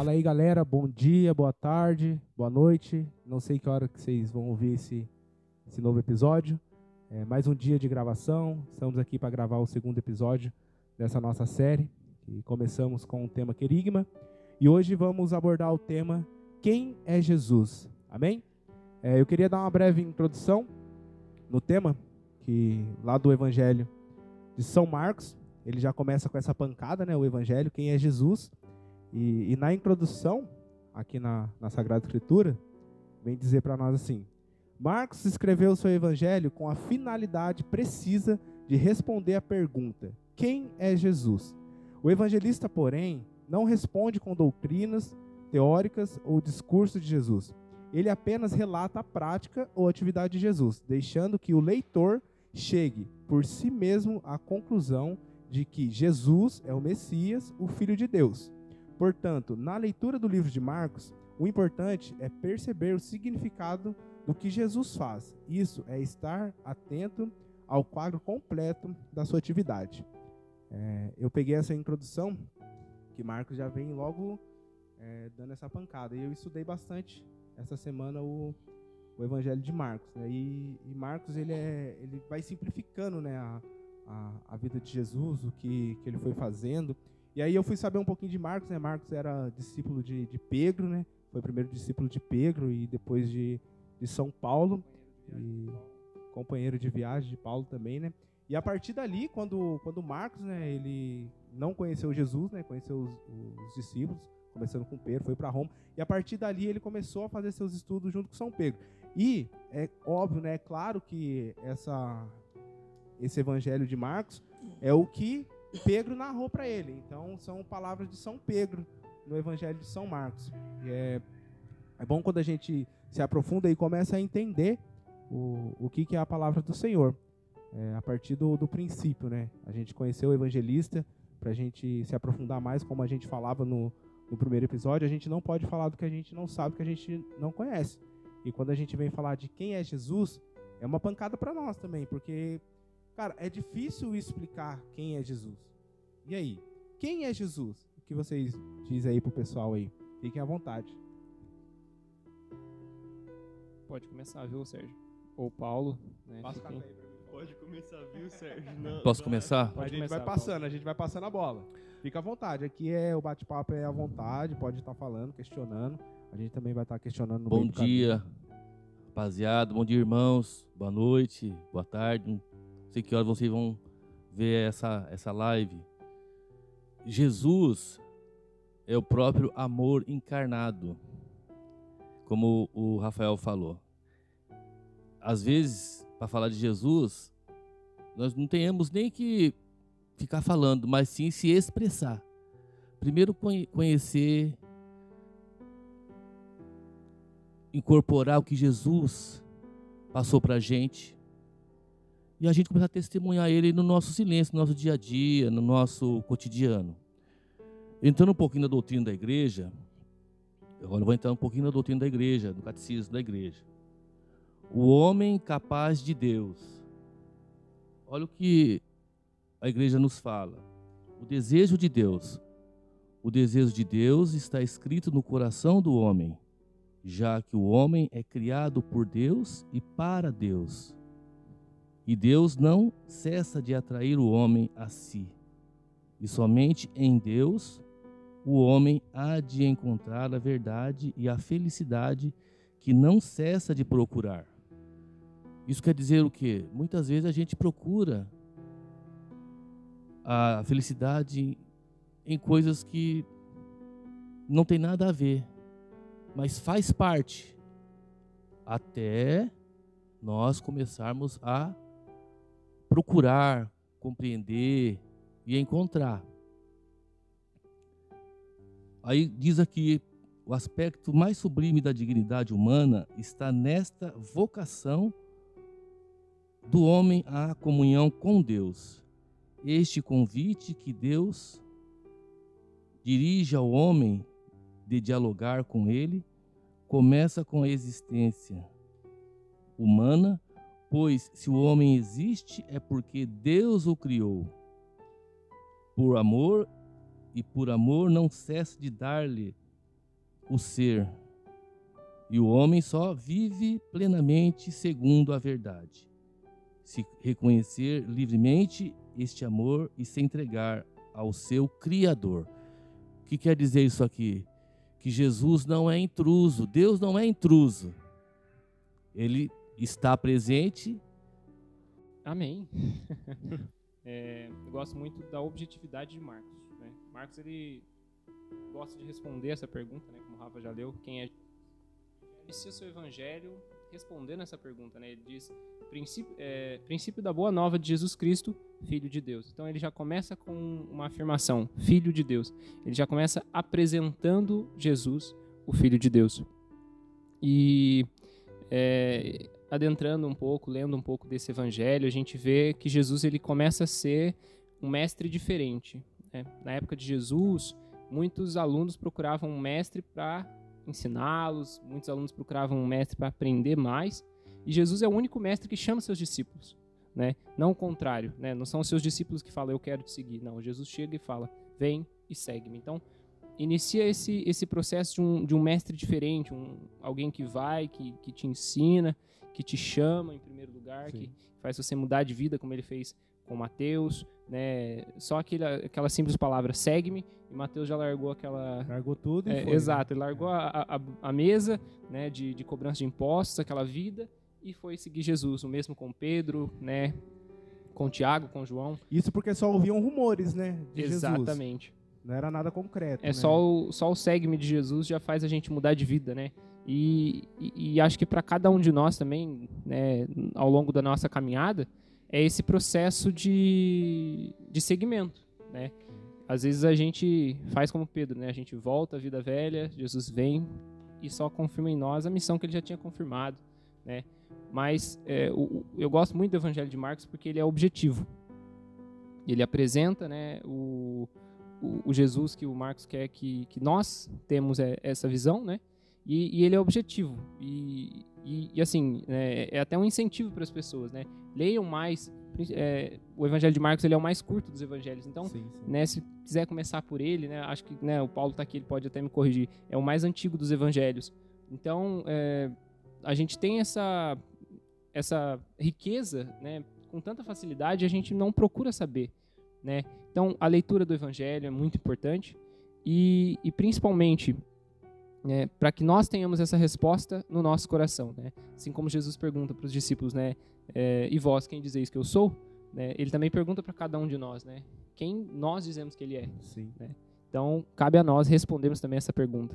Fala aí, galera. Bom dia, boa tarde, boa noite. Não sei que hora que vocês vão ouvir esse, esse novo episódio. É mais um dia de gravação. Estamos aqui para gravar o segundo episódio dessa nossa série. E começamos com o tema Querigma. E hoje vamos abordar o tema Quem é Jesus? Amém? É, eu queria dar uma breve introdução no tema, que lá do Evangelho de São Marcos, ele já começa com essa pancada, né? O Evangelho, quem é Jesus? E, e na introdução, aqui na, na Sagrada Escritura, vem dizer para nós assim: Marcos escreveu o seu Evangelho com a finalidade precisa de responder à pergunta: quem é Jesus? O evangelista, porém, não responde com doutrinas teóricas ou discurso de Jesus. Ele apenas relata a prática ou atividade de Jesus, deixando que o leitor chegue por si mesmo à conclusão de que Jesus é o Messias, o Filho de Deus. Portanto, na leitura do livro de Marcos, o importante é perceber o significado do que Jesus faz. Isso é estar atento ao quadro completo da sua atividade. É, eu peguei essa introdução que Marcos já vem logo é, dando essa pancada. E eu estudei bastante essa semana o, o Evangelho de Marcos. Né? E, e, Marcos ele, é, ele vai simplificando né, a, a, a, vida de Jesus, o que, que ele foi fazendo. E aí eu fui saber um pouquinho de Marcos. Né? Marcos era discípulo de, de Pedro, né? foi primeiro discípulo de Pedro e depois de, de São Paulo. E companheiro de viagem de Paulo também, né? E a partir dali, quando, quando Marcos, né, ele não conheceu Jesus, né, conheceu os, os discípulos, começando com Pedro, foi para Roma, e a partir dali ele começou a fazer seus estudos junto com São Pedro. E é óbvio, né, é claro que essa esse evangelho de Marcos é o que Pedro narrou para ele. Então são palavras de São Pedro no evangelho de São Marcos. E é é bom quando a gente se aprofunda e começa a entender o, o que, que é a palavra do Senhor. É, a partir do, do princípio, né? A gente conheceu o evangelista para a gente se aprofundar mais, como a gente falava no, no primeiro episódio, a gente não pode falar do que a gente não sabe, que a gente não conhece. E quando a gente vem falar de quem é Jesus, é uma pancada para nós também, porque, cara, é difícil explicar quem é Jesus. E aí? Quem é Jesus? O que vocês dizem aí pro pessoal aí? Fiquem à vontade. Pode começar, viu, Sérgio? Ou Paulo, né? Passa. Pode começar, viu, Sérgio? Não, Posso começar? a gente vai passando, a gente vai passando a bola. Fica à vontade. Aqui é o bate-papo é à vontade, pode estar falando, questionando. A gente também vai estar questionando no Bom dia, rapaziada. Bom dia, irmãos. Boa noite, boa tarde. Sei que horas vocês vão ver essa, essa live. Jesus é o próprio amor encarnado, como o Rafael falou. Às vezes, para falar de Jesus, nós não tenhamos nem que ficar falando, mas sim se expressar. Primeiro conhecer, incorporar o que Jesus passou para a gente e a gente começar a testemunhar Ele no nosso silêncio, no nosso dia a dia, no nosso cotidiano. Entrando um pouquinho na doutrina da igreja, agora eu vou entrar um pouquinho na doutrina da igreja, no catecismo da igreja. O homem capaz de Deus. Olha o que a igreja nos fala. O desejo de Deus. O desejo de Deus está escrito no coração do homem, já que o homem é criado por Deus e para Deus. E Deus não cessa de atrair o homem a si. E somente em Deus o homem há de encontrar a verdade e a felicidade que não cessa de procurar. Isso quer dizer o quê? Muitas vezes a gente procura a felicidade em coisas que não tem nada a ver, mas faz parte até nós começarmos a procurar, compreender e encontrar. Aí diz aqui o aspecto mais sublime da dignidade humana está nesta vocação do homem à comunhão com Deus este convite que Deus dirige ao homem de dialogar com ele começa com a existência humana, pois se o homem existe é porque Deus o criou. Por amor e por amor não cessa de dar-lhe o ser. E o homem só vive plenamente segundo a verdade. Se reconhecer livremente este amor e se entregar ao seu Criador. O que quer dizer isso aqui? Que Jesus não é intruso, Deus não é intruso. Ele está presente. Amém. é, eu gosto muito da objetividade de Marcos. Né? Marcos ele gosta de responder essa pergunta, né? como o Rafa já leu, quem é inicia seu evangelho respondendo essa pergunta, né? Ele diz princípio, é, princípio da boa nova de Jesus Cristo, Filho de Deus. Então ele já começa com uma afirmação, Filho de Deus. Ele já começa apresentando Jesus, o Filho de Deus. E é, adentrando um pouco, lendo um pouco desse evangelho, a gente vê que Jesus ele começa a ser um mestre diferente. Né? Na época de Jesus, muitos alunos procuravam um mestre para ensiná-los, muitos alunos procuravam um mestre para aprender mais, e Jesus é o único mestre que chama seus discípulos, né? Não o contrário, né? Não são os seus discípulos que falam eu quero te seguir, não, Jesus chega e fala: "Vem e segue-me". Então, inicia esse esse processo de um, de um mestre diferente, um alguém que vai, que, que te ensina, que te chama em primeiro lugar, Sim. que faz você mudar de vida como ele fez com Mateus, né? Só aquele, aquela simples palavra, segue-me, e Mateus já largou aquela... Largou tudo e é, foi, Exato, né? ele largou a, a, a, mesa né, de, de cobrança de impostos, aquela vida, e foi seguir Jesus. O mesmo com Pedro, né? Com Tiago, com João. Isso porque só ouviam rumores, né? De Exatamente. Jesus. Não era nada concreto. É né? só o, só o segue-me de Jesus já faz a gente mudar de vida, né? E, e, e acho que para cada um de nós também, né, ao longo da nossa caminhada, é esse processo de, de segmento, né? Às vezes a gente faz como Pedro, né? A gente volta à vida velha, Jesus vem e só confirma em nós a missão que ele já tinha confirmado, né? Mas é, o, eu gosto muito do Evangelho de Marcos porque ele é objetivo. Ele apresenta, né, o, o, o Jesus que o Marcos quer que, que nós temos é, essa visão, né? E, e, ele é objetivo. E, e, e assim, é, é, até um incentivo para as pessoas, né? Leiam mais. É, o Evangelho de Marcos ele é o mais curto dos evangelhos. Então, sim, sim. Né, se quiser começar por ele, né, acho que né, o Paulo está aqui, ele pode até me corrigir. É o mais antigo dos evangelhos. Então, é, a gente tem essa, essa riqueza né, com tanta facilidade, a gente não procura saber. Né? Então, a leitura do Evangelho é muito importante e, e principalmente né, para que nós tenhamos essa resposta no nosso coração, né? Assim como Jesus pergunta para os discípulos, né? É, e vós, quem dizeis que eu sou? Né, ele também pergunta para cada um de nós, né? Quem nós dizemos que ele é? Sim. Né? Então, cabe a nós respondermos também essa pergunta.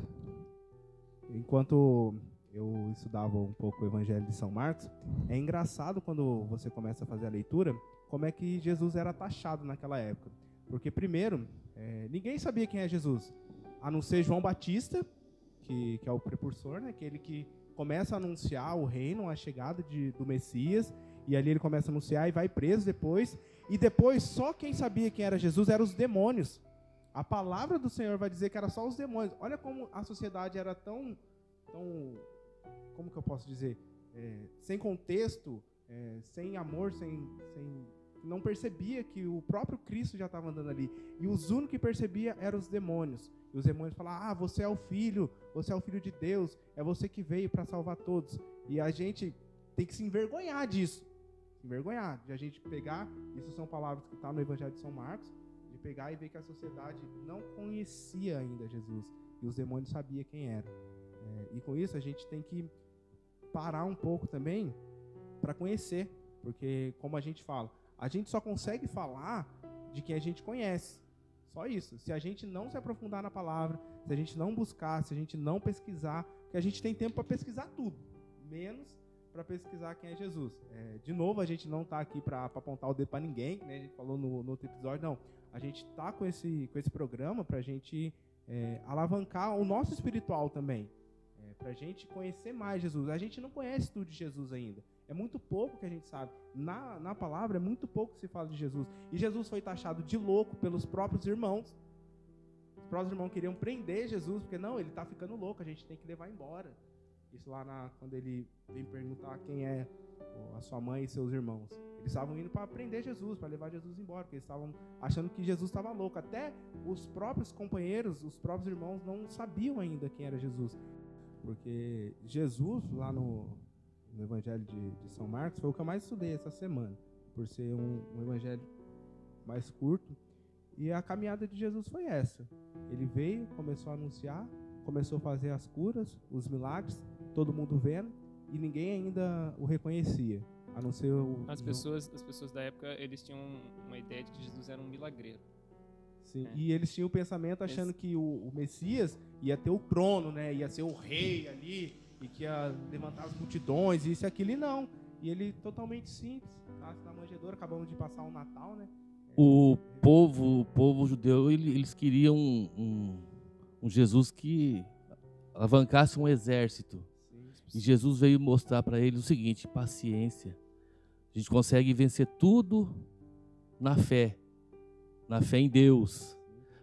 Enquanto eu estudava um pouco o Evangelho de São Marcos, é engraçado quando você começa a fazer a leitura, como é que Jesus era taxado naquela época. Porque, primeiro, é, ninguém sabia quem é Jesus, a não ser João Batista, que, que é o precursor, né? Aquele que começa a anunciar o reino, a chegada de, do Messias, e ali ele começa a anunciar e vai preso depois. E depois, só quem sabia quem era Jesus eram os demônios. A palavra do Senhor vai dizer que era só os demônios. Olha como a sociedade era tão, tão como que eu posso dizer, é, sem contexto, é, sem amor, sem, sem não percebia que o próprio Cristo já estava andando ali. E os únicos que percebia eram os demônios. E os demônios falavam: Ah, você é o filho, você é o filho de Deus, é você que veio para salvar todos. E a gente tem que se envergonhar disso. Se envergonhar, de a gente pegar, isso são palavras que estão tá no Evangelho de São Marcos, de pegar e ver que a sociedade não conhecia ainda Jesus. E os demônios sabiam quem era. É, e com isso a gente tem que parar um pouco também para conhecer. Porque, como a gente fala, a gente só consegue falar de quem a gente conhece. Só isso. Se a gente não se aprofundar na palavra, se a gente não buscar, se a gente não pesquisar, porque a gente tem tempo para pesquisar tudo, menos para pesquisar quem é Jesus. É, de novo, a gente não está aqui para apontar o dedo para ninguém, né? A gente falou no, no, outro episódio, não. A gente está com esse, com esse programa para a gente é, alavancar o nosso espiritual também, é, para a gente conhecer mais Jesus. A gente não conhece tudo de Jesus ainda. É muito pouco que a gente sabe. Na, na palavra é muito pouco que se fala de Jesus. E Jesus foi taxado de louco pelos próprios irmãos. Os próprios irmãos queriam prender Jesus, porque não, ele está ficando louco, a gente tem que levar embora. Isso lá na, quando ele vem perguntar quem é a sua mãe e seus irmãos. Eles estavam indo para prender Jesus, para levar Jesus embora, porque eles estavam achando que Jesus estava louco. Até os próprios companheiros, os próprios irmãos não sabiam ainda quem era Jesus. Porque Jesus, lá no, no Evangelho de, de, São Marcos, foi o que eu mais estudei essa semana, por ser um, um evangelho mais curto. E a caminhada de Jesus foi essa. Ele veio, começou a anunciar, começou a fazer as curas, os milagres, todo mundo vendo, e ninguém ainda o reconhecia. A não ser o, as pessoas, as pessoas da época, eles tinham uma ideia de que Jesus era um milagreiro. Sim, é. e eles tinham o pensamento achando Esse... que o, o, Messias ia ter o trono, né? Ia ser o rei ali e que ia levantar as multidões, isso e aquilo, e não. E ele totalmente simples, nasce na manjedoura, acabamos de passar o Natal, né? O povo, o povo judeu, eles queriam um, um, um Jesus que alavancasse um exército. E Jesus veio mostrar para eles o seguinte: paciência. A gente consegue vencer tudo na fé, na fé em Deus.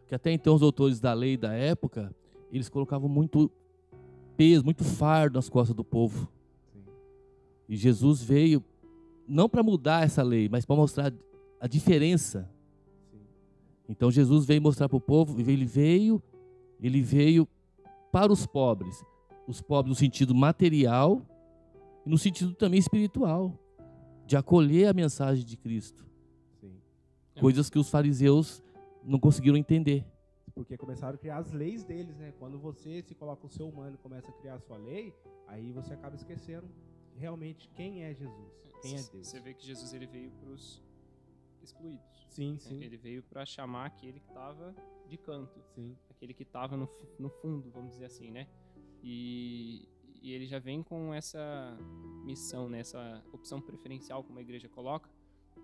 Que até então os autores da lei da época, eles colocavam muito peso, muito fardo nas costas do povo. E Jesus veio não para mudar essa lei, mas para mostrar a diferença. Então Jesus veio mostrar para o povo, ele veio, ele veio para os pobres, os pobres no sentido material e no sentido também espiritual de acolher a mensagem de Cristo. Sim. Coisas que os fariseus não conseguiram entender. Porque começaram a criar as leis deles, né? Quando você se coloca o seu humano e começa a criar a sua lei, aí você acaba esquecendo realmente quem é Jesus, quem é Deus. Você vê que Jesus ele veio para os excluídos. Sim, né? sim. Ele veio para chamar aquele que estava de canto, sim. aquele que estava no, no fundo, vamos dizer assim, né? E, e ele já vem com essa missão, né, essa opção preferencial, como a igreja coloca,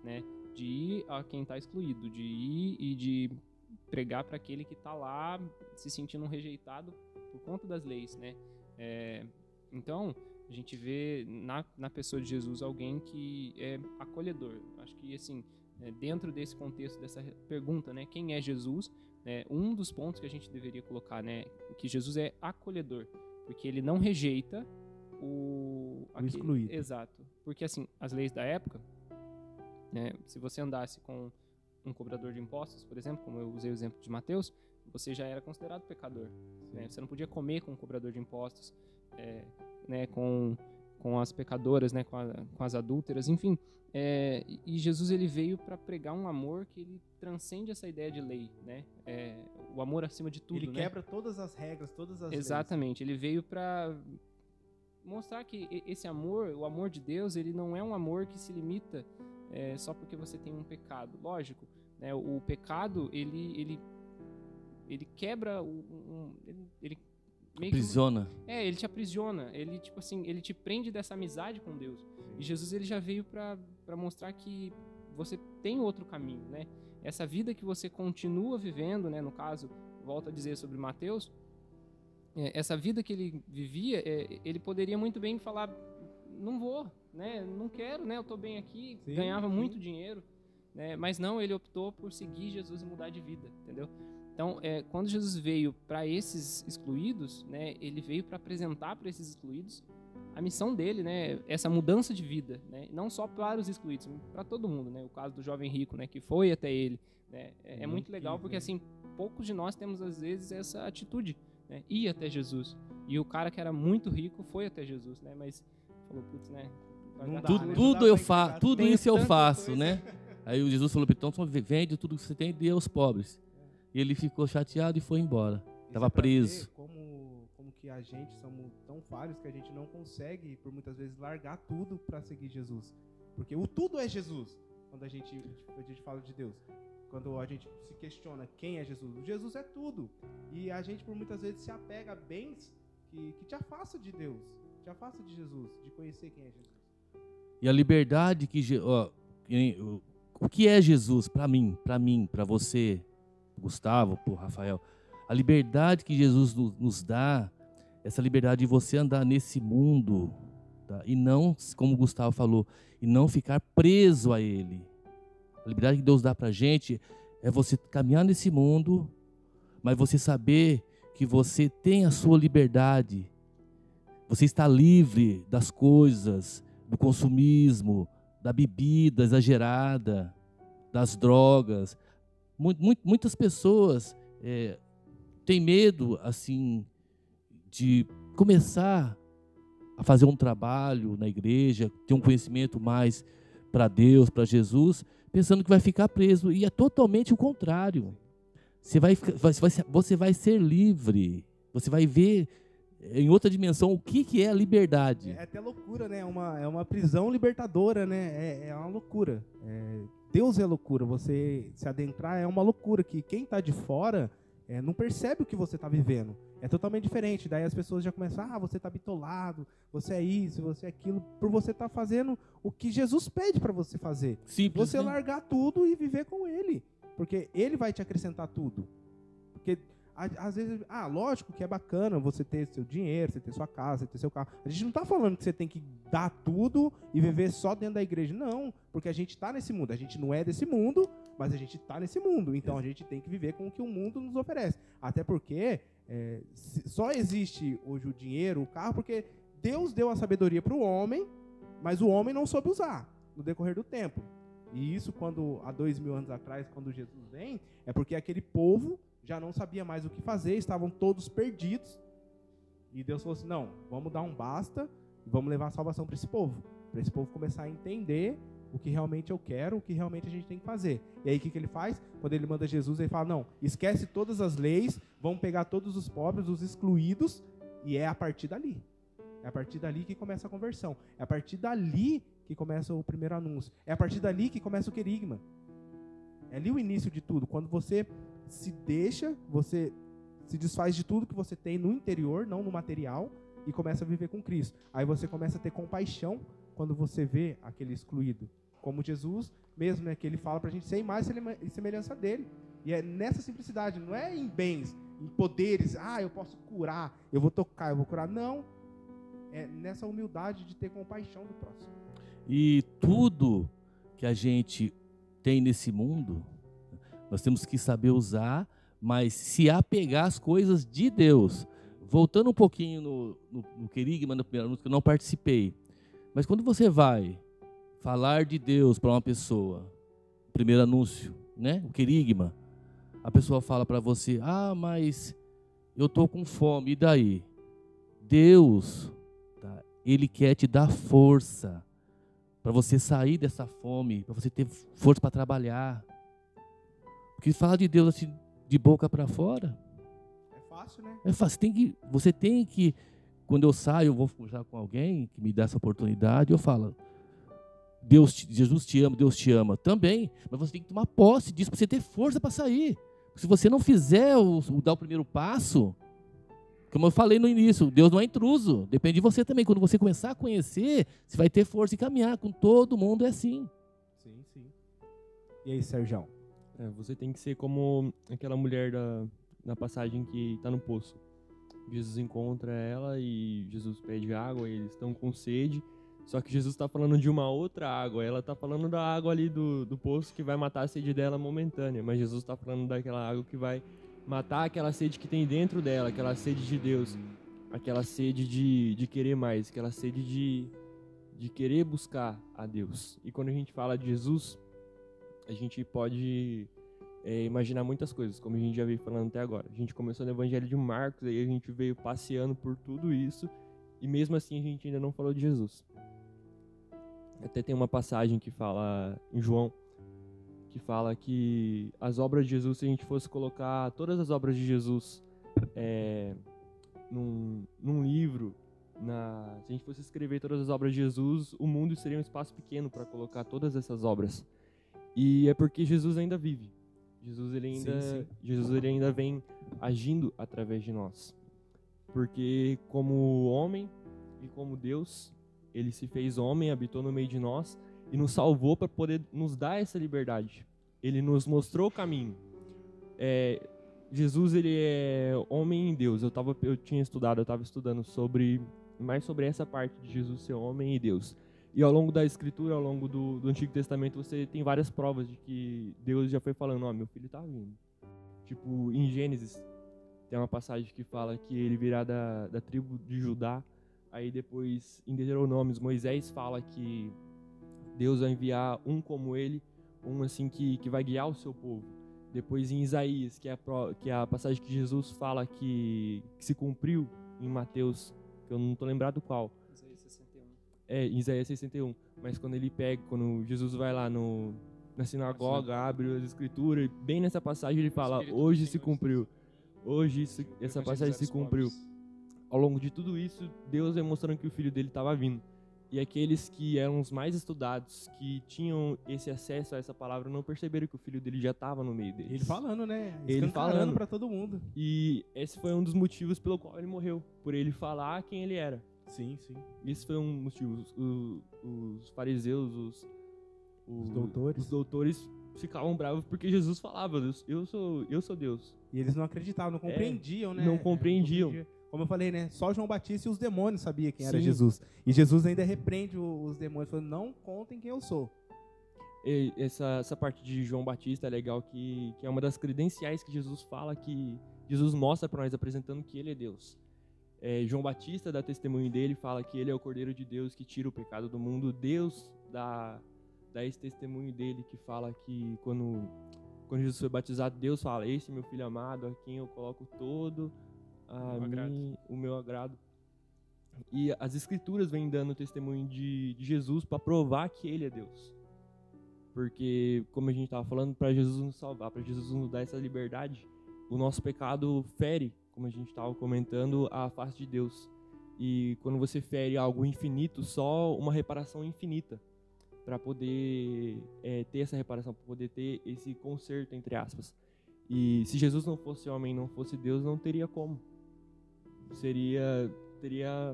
né, de ir a quem está excluído, de ir e de pregar para aquele que está lá se sentindo rejeitado por conta das leis, né? É, então a gente vê na, na pessoa de Jesus alguém que é acolhedor. Acho que assim é, dentro desse contexto dessa pergunta, né, quem é Jesus? É, um dos pontos que a gente deveria colocar, né, que Jesus é acolhedor. Porque ele não rejeita o. O aquele, excluído. Exato. Porque, assim, as leis da época, né, se você andasse com um cobrador de impostos, por exemplo, como eu usei o exemplo de Mateus, você já era considerado pecador. Né? Você não podia comer com um cobrador de impostos, é, né, com, com as pecadoras, né, com, a, com as adúlteras, enfim. É, e Jesus ele veio para pregar um amor que ele transcende essa ideia de lei, né? É, o amor acima de tudo. Ele né? quebra todas as regras, todas as Exatamente. Leis. Ele veio para mostrar que esse amor, o amor de Deus, ele não é um amor que se limita é, só porque você tem um pecado. Lógico, né? O, o pecado ele ele ele quebra o, um, ele, ele aprisiona. Que, é, ele te aprisiona. Ele tipo assim, ele te prende dessa amizade com Deus. E Jesus ele já veio para mostrar que você tem outro caminho, né? Essa vida que você continua vivendo, né? No caso, volto a dizer sobre Mateus, é, essa vida que ele vivia, é, ele poderia muito bem falar, não vou, né? Não quero, né? Eu estou bem aqui, sim, ganhava sim. muito dinheiro, né? Mas não, ele optou por seguir Jesus e mudar de vida, entendeu? Então, é, quando Jesus veio para esses excluídos, né? Ele veio para apresentar para esses excluídos a missão dele, né, essa mudança de vida, né, não só para os excluídos, para todo mundo, né, o caso do jovem rico, né, que foi até ele, né, é, é muito legal porque assim poucos de nós temos às vezes essa atitude, né, ir até Jesus. E o cara que era muito rico foi até Jesus, né, mas falou putz, né, tudo, né? tudo eu faço, tudo isso eu faço, coisa. né? Aí o Jesus falou, então vende tudo que você tem e dê aos pobres. E ele ficou chateado e foi embora. Estava é preso. Como que a gente somos tão falhos que a gente não consegue, por muitas vezes, largar tudo para seguir Jesus. Porque o tudo é Jesus, quando a gente, a gente fala de Deus. Quando a gente se questiona quem é Jesus. Jesus é tudo. E a gente, por muitas vezes, se apega a bens que, que te afastam de Deus, te afasta de Jesus, de conhecer quem é Jesus. E a liberdade que. Ó, o que é Jesus para mim, para mim, para você, Gustavo, por Rafael? A liberdade que Jesus nos dá essa liberdade de você andar nesse mundo tá? e não, como o Gustavo falou, e não ficar preso a ele. A liberdade que Deus dá para gente é você caminhar nesse mundo, mas você saber que você tem a sua liberdade Você está livre das coisas, do consumismo, da bebida exagerada, das drogas. Muitas pessoas é, têm medo, assim, de começar a fazer um trabalho na igreja, ter um conhecimento mais para Deus, para Jesus, pensando que vai ficar preso. E é totalmente o contrário. Você vai, você vai ser livre. Você vai ver em outra dimensão o que, que é a liberdade. É até loucura, né? É uma, é uma prisão libertadora, né? É, é uma loucura. É, Deus é loucura. Você se adentrar é uma loucura. Que quem está de fora é, não percebe o que você está vivendo. É totalmente diferente. Daí as pessoas já começam, ah, você está bitolado, você é isso, você é aquilo, por você estar tá fazendo o que Jesus pede para você fazer. Simples, você né? largar tudo e viver com Ele. Porque Ele vai te acrescentar tudo. Porque às vezes, ah, lógico que é bacana você ter seu dinheiro, você ter sua casa, você ter seu carro. A gente não está falando que você tem que dar tudo e viver só dentro da igreja. Não, porque a gente está nesse mundo. A gente não é desse mundo, mas a gente está nesse mundo. Então a gente tem que viver com o que o mundo nos oferece. Até porque é, só existe hoje o dinheiro, o carro, porque Deus deu a sabedoria para o homem, mas o homem não soube usar no decorrer do tempo. E isso, quando há dois mil anos atrás, quando Jesus vem, é porque aquele povo já não sabia mais o que fazer, estavam todos perdidos. E Deus falou assim: não, vamos dar um basta e vamos levar a salvação para esse povo. Para esse povo começar a entender o que realmente eu quero, o que realmente a gente tem que fazer. E aí o que, que ele faz? Quando ele manda Jesus, ele fala: não, esquece todas as leis, vamos pegar todos os pobres, os excluídos, e é a partir dali. É a partir dali que começa a conversão. É a partir dali que começa o primeiro anúncio. É a partir dali que começa o querigma. É ali o início de tudo. Quando você se deixa, você se desfaz de tudo que você tem no interior, não no material, e começa a viver com Cristo. Aí você começa a ter compaixão quando você vê aquele excluído. Como Jesus, mesmo né, que ele fala para a gente ser mais semelhança dele. E é nessa simplicidade, não é em bens, em poderes, ah, eu posso curar, eu vou tocar, eu vou curar. Não. É nessa humildade de ter compaixão do próximo. E tudo que a gente tem nesse mundo, nós temos que saber usar, mas se apegar às coisas de Deus. Voltando um pouquinho no, no, no querigma, na primeira música, eu não participei. Mas quando você vai falar de Deus para uma pessoa, primeiro anúncio, né? O querigma, a pessoa fala para você: Ah, mas eu estou com fome, e daí? Deus, tá? Ele quer te dar força para você sair dessa fome, para você ter força para trabalhar. Porque falar de Deus assim, de boca para fora. É fácil, né? É fácil. Tem que, você tem que, quando eu saio, eu vou fujar com alguém que me dá essa oportunidade, eu falo, Deus, Jesus te ama, Deus te ama também, mas você tem que tomar posse disso para você ter força para sair. Se você não fizer o, o, dar o primeiro passo, como eu falei no início, Deus não é intruso, depende de você também. Quando você começar a conhecer, você vai ter força e caminhar. Com todo mundo é assim. Sim, sim. E aí, Sérgio? É, você tem que ser como aquela mulher da, da passagem que está no poço. Jesus encontra ela e Jesus pede água, eles estão com sede. Só que Jesus está falando de uma outra água. Ela está falando da água ali do, do poço que vai matar a sede dela momentânea. Mas Jesus está falando daquela água que vai matar aquela sede que tem dentro dela, aquela sede de Deus, aquela sede de, de querer mais, aquela sede de, de querer buscar a Deus. E quando a gente fala de Jesus, a gente pode é, imaginar muitas coisas, como a gente já veio falando até agora. A gente começou no Evangelho de Marcos, aí a gente veio passeando por tudo isso, e mesmo assim a gente ainda não falou de Jesus. Até tem uma passagem que fala em João, que fala que as obras de Jesus, se a gente fosse colocar todas as obras de Jesus é, num, num livro, na, se a gente fosse escrever todas as obras de Jesus, o mundo seria um espaço pequeno para colocar todas essas obras. E é porque Jesus ainda vive. Jesus ele ainda, sim, sim. Jesus ele ainda vem agindo através de nós. Porque como homem e como Deus, ele se fez homem, habitou no meio de nós e nos salvou para poder nos dar essa liberdade. Ele nos mostrou o caminho. É, Jesus ele é homem em Deus. Eu tava, eu tinha estudado, eu estava estudando sobre mais sobre essa parte de Jesus ser homem e Deus. E ao longo da escritura, ao longo do, do Antigo Testamento, você tem várias provas de que Deus já foi falando, ó, oh, meu filho está vindo. Tipo, em Gênesis, tem uma passagem que fala que ele virá da, da tribo de Judá, Aí depois, em Deuteronômios, Moisés fala que Deus vai enviar um como ele, um assim que, que vai guiar o seu povo. Depois em Isaías, que é a, que é a passagem que Jesus fala que, que se cumpriu em Mateus, que eu não estou lembrado qual. Isaías 61. É, em Isaías 61. Mas quando ele pega, quando Jesus vai lá no, na sinagoga, abre as escrituras, bem nessa passagem ele fala: Hoje se cumpriu. Hoje isso- essa passagem se cumpriu. Ao longo de tudo isso, Deus vai mostrando que o filho dele estava vindo. E aqueles que eram os mais estudados, que tinham esse acesso a essa palavra, não perceberam que o filho dele já estava no meio deles. Ele falando, né? Ele falando. pra todo mundo. E esse foi um dos motivos pelo qual ele morreu, por ele falar quem ele era. Sim, sim. Esse foi um motivo. Os, o- os fariseus, os, o- Os doutores. os doutores ficavam bravos porque Jesus falava: "Eu- Eu sou, eu sou Deus. E eles não acreditavam, não compreendiam, né? não É, compreendiam. compreendia. Como eu falei, né? Só João Batista e os demônios sabiam quem era Sim. Jesus. E Jesus ainda repreende os demônios, falando, não contem quem eu sou. E essa, essa parte de João Batista é legal, que, que é uma das credenciais que Jesus fala, que Jesus mostra para nós, apresentando que ele é Deus. É, João Batista dá testemunho dele, fala que ele é o Cordeiro de Deus que tira o pecado do mundo. Deus dá, dá esse testemunho dele, que fala que quando, quando Jesus foi batizado, Deus fala: Esse é meu filho amado, a quem eu coloco todo a mim, o meu agrado. E as escrituras vêm dando testemunho de, de Jesus para provar que ele é Deus. Porque, como a gente estava falando, para Jesus nos salvar, para Jesus nos dar essa liberdade, o nosso pecado fere, como a gente estava comentando, a face de Deus. E quando você fere algo infinito, só uma reparação infinita para poder é, ter essa reparação, para poder ter esse conserto, entre aspas. E se Jesus não fosse homem, não fosse Deus, não teria como. Seria, teria,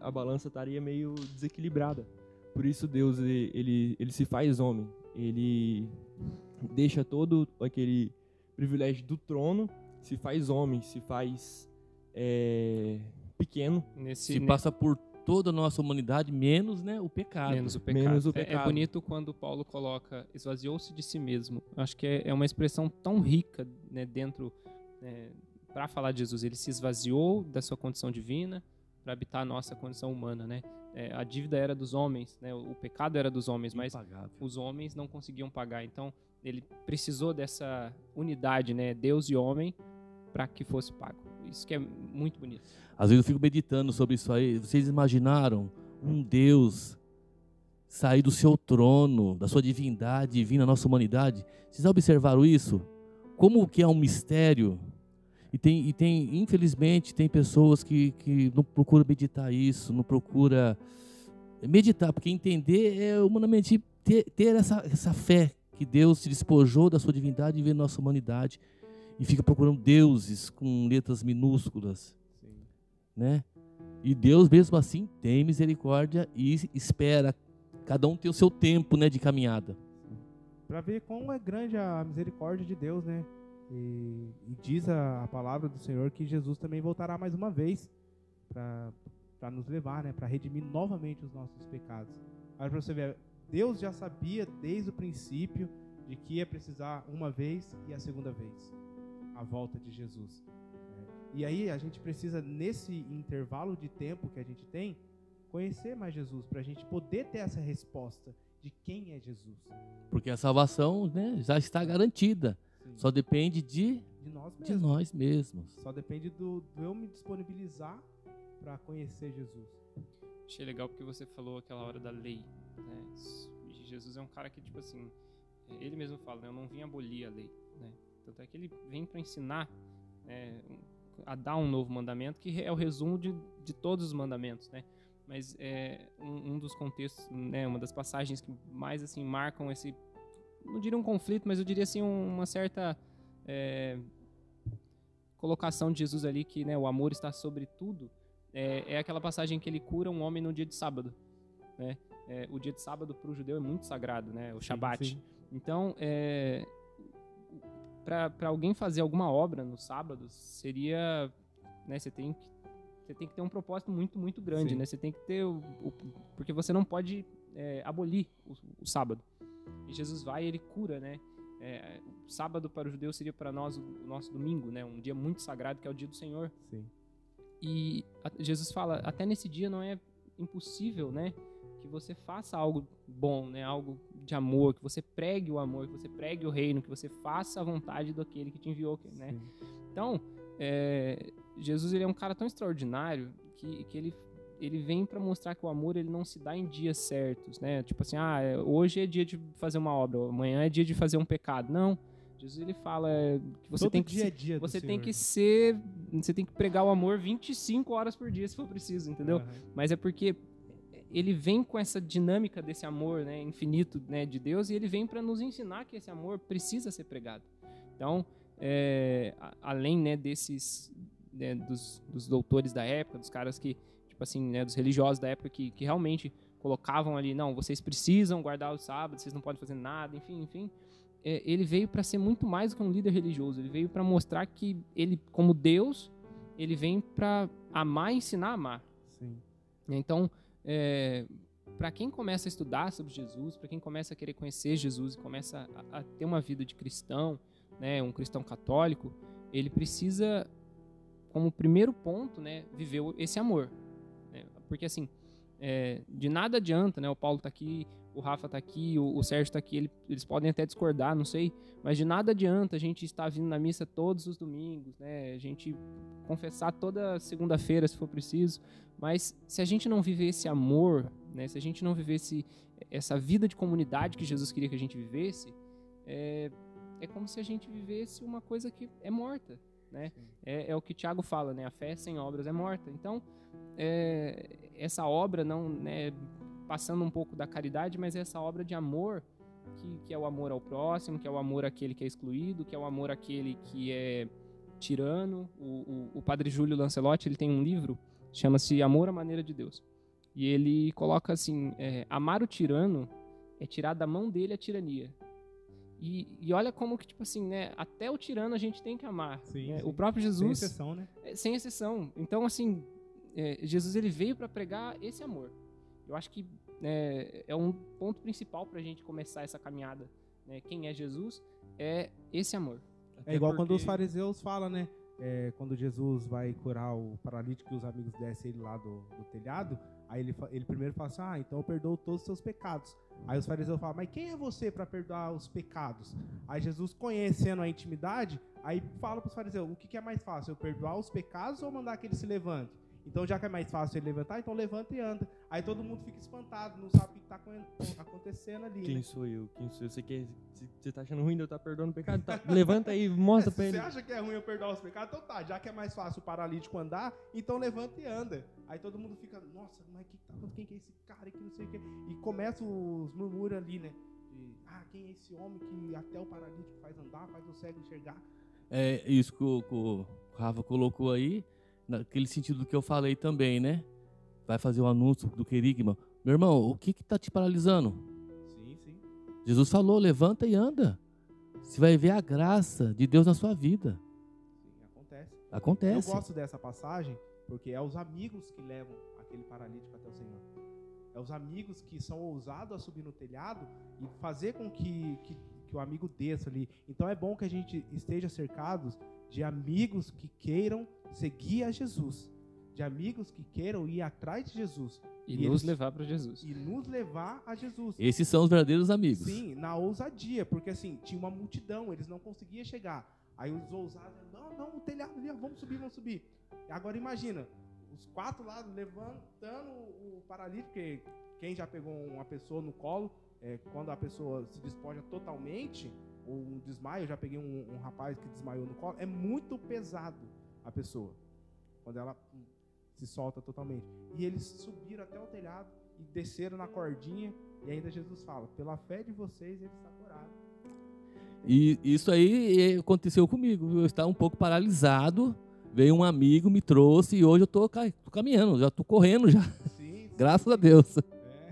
a balança estaria meio desequilibrada. Por isso Deus ele, ele, se faz homem. Ele deixa todo aquele privilégio do trono, se faz homem, se faz é, pequeno, Nesse, Se ne- passa por toda a nossa humanidade, menos né, o pecado. menos o pecado. Menos o É- É, pecado. bonito quando Paulo coloca esvaziou-se de si mesmo. Acho que é, é uma expressão tão rica né, dentro para falar de Jesus. Ele se esvaziou da sua condição divina para habitar a nossa condição humana, né? É, a dívida era dos homens, né? O, o pecado era dos homens, mas Impagável. os homens não conseguiam pagar. Então ele precisou dessa unidade, né? Deus e homem para que fosse pago. Isso que é muito bonito. Às vezes eu fico meditando sobre isso aí. Vocês imaginaram um Deus sair do seu trono, da sua divindade vir na nossa humanidade? Vocês observaram isso? Como que é um mistério? E tem, e tem infelizmente, tem pessoas que, que não procuram meditar isso, não procura meditar, porque entender é humanamente ter, ter essa, essa fé que Deus se despojou da sua divindade e veio na nossa humanidade e fica procurando deuses com letras minúsculas Sim. né? E Deus mesmo assim tem misericórdia e espera. Cada um tem o seu tempo, né, de caminhada. Pra ver como é grande a misericórdia de Deus, né? E, e diz a, a palavra do Senhor que Jesus também voltará mais uma vez para nos levar, né? Para redimir novamente os nossos pecados. Olha para você ver, Deus já sabia desde o princípio de que ia precisar uma vez e a segunda vez a volta de Jesus. né? E aí a gente precisa nesse intervalo de tempo que a gente tem conhecer mais Jesus para a gente poder ter essa resposta de quem é Jesus. Porque a salvação né, já está garantida. Sim. Só depende de, de nós de mesmos. nós mesmos. Só depende do, do eu me disponibilizar para conhecer Jesus. Achei legal porque você falou aquela hora da lei. Né? Jesus é um cara que, tipo assim, ele mesmo fala, né? eu não vim abolir a lei. Né? Tanto é que ele vem para ensinar né, a dar um novo mandamento, que é o resumo de, de todos os mandamentos. Né? Mas é um, um dos contextos, né, uma das passagens que mais assim marcam esse, não diria um conflito, mas eu diria assim um- uma certa é, colocação de Jesus ali que né, o amor está sobre tudo é, é aquela passagem que ele cura um homem no dia de sábado. Né? É, o dia de sábado para o judeu é muito sagrado, né? o Shabat. Sim, Então, é, para alguém fazer alguma obra no sábado, seria. Né, você, tem que, você tem que ter um propósito muito, muito grande. Sim. Né? Você tem que ter. O, o- porque você não pode é, abolir o, o sábado. E Jesus vai e ele cura, né? É, o sábado para o judeu seria para nós o, o nosso domingo, né? Um dia muito sagrado que é o dia do Senhor. Sim. e a- Jesus fala, até nesse dia não é impossível, né? Que você faça algo bom, né? Algo de amor, que você pregue o amor, que você pregue o reino, que você faça a vontade daquele que te enviou, né? Sim. Então, é, Jesus ele é um cara tão extraordinário que, que ele, ele vem para mostrar que o amor ele não se dá em dias certos, né? Tipo assim, ah, é, hoje é dia de fazer uma obra, amanhã é dia de fazer um pecado. Não. Jesus ele fala que você Todo tem que dia se- é dia do você tem Senhor. que ser, você tem que pregar o amor 25 horas por dia se for preciso, entendeu? Aham. Mas é porque ele vem com essa dinâmica desse amor, né, infinito, né, de Deus, e ele vem para nos ensinar que esse amor precisa ser pregado. Então, é, além, né, desses, né, dos, dos doutores da época, dos caras que, tipo assim, né, dos religiosos da época que, que realmente colocavam ali, não, vocês precisam guardar o sábado, vocês não podem fazer nada, enfim, enfim. É, ele veio para ser muito mais do que um líder religioso. Ele veio para mostrar que ele, como Deus, ele vem para amar e ensinar a amar. Sim. né? Então, para quem começa a estudar sobre Jesus, para quem começa a querer conhecer Jesus e começa a, a ter uma vida de cristão, né, um cristão católico, ele precisa, como primeiro ponto, né, viver esse amor. né? Porque assim, é, de nada adianta, né? O Paulo tá aqui, o Rafa tá aqui, o, o Sérgio tá aqui, ele- eles podem até discordar, não sei, mas de nada adianta a gente estar vindo na missa todos os domingos, né? A gente confessar toda segunda-feira, se for preciso, mas se a gente não viver esse amor, né? Se a gente não viver esse, essa vida de comunidade que Jesus queria que a gente vivesse, é, é como se a gente vivesse uma coisa que é morta, né? É, é o que Tiago fala, né? A fé sem obras é morta. Então, é, essa obra não, né, passando um pouco da caridade, mas é essa obra de amor que, que é o amor ao próximo, que é o amor àquele que é excluído, que é o amor àquele que é tirano. O, o, o padre Júlio Lancelotti ele tem um livro chama-se Amor à Maneira de Deus e ele coloca assim: é, amar o tirano é tirar da mão dele a tirania. E, e olha como que, tipo assim, né? Até o tirano a gente tem que amar. Sim, né? sim. O próprio Sem Jesus exceção, né? é, sem exceção. Então, assim, é, Jesus ele veio para pregar esse amor. Eu acho que é, é um ponto principal para a gente começar essa caminhada. Né? Quem é Jesus é esse amor. É igual Até quando os porque- fariseus falam, né? É, quando Jesus vai curar o paralítico e os amigos descem ele lá do, do telhado, aí ele, ele primeiro fala assim: Ah, então eu perdoo todos os seus pecados. Aí os fariseus falam: Mas quem é você para perdoar os pecados? Aí Jesus, conhecendo a intimidade, aí fala para os fariseus: O que, que é mais fácil, eu perdoar os pecados ou mandar que ele se levante? Então, já que é mais fácil ele levantar, então levanta e anda. Aí todo mundo fica espantado, não sabe o que está acontecendo ali. Quem né? sou eu? Quem sou eu? Você, quer, você tá achando ruim de eu estar perdoando o pecado? Tá, levanta aí, mostra É, pra se ele. você acha que é ruim eu perdoar os pecados, então tá, já que é mais fácil o paralítico andar, então levanta e anda. Aí todo mundo fica, nossa, mas que tá, quem que é esse cara que não sei o que. E começa os murmúrios ali, né? De, ah, quem é esse homem que até o paralítico faz andar, faz o cego enxergar. É isso que o, que o Rafa colocou aí, naquele sentido do que eu falei também, né? Vai fazer o anúncio do querigma. Meu irmão, o que que tá te paralisando? Sim, sim. Jesus falou, levanta e anda. Você vai ver a graça de Deus na sua vida. Sim, acontece. Acontece. Eu gosto dessa passagem porque é os amigos que levam aquele paralítico até o Senhor. É os amigos que são ousados a subir no telhado e fazer com que, que, que o amigo desça ali. Então é bom que a gente esteja cercados de amigos que queiram seguir a Jesus. De amigos que queiram ir atrás de Jesus. E, E nos eles- levar para Jesus. E nos levar a Jesus. Esses são os verdadeiros amigos. Sim, na ousadia, porque assim, tinha uma multidão, eles não conseguiam chegar. Aí os ousados, não, não, o telhado ali, vamos subir, vamos subir. E agora imagina, os quatro lá levantando o paralítico, porque quem já pegou uma pessoa no colo, é, quando a pessoa se despoja totalmente, ou um desmaio, eu já peguei um, um rapaz que desmaiou no colo, é muito pesado a pessoa, quando ela hum, se solta totalmente. E eles subiram até o telhado e desceram na cordinha, e ainda Jesus fala: pela fé de vocês, eles está curado. E isso aí aconteceu comigo. Eu estava um pouco paralisado. Veio um amigo, me trouxe e hoje eu tô caminhando, já tô correndo já. Sim, sim. Graças a Deus. É,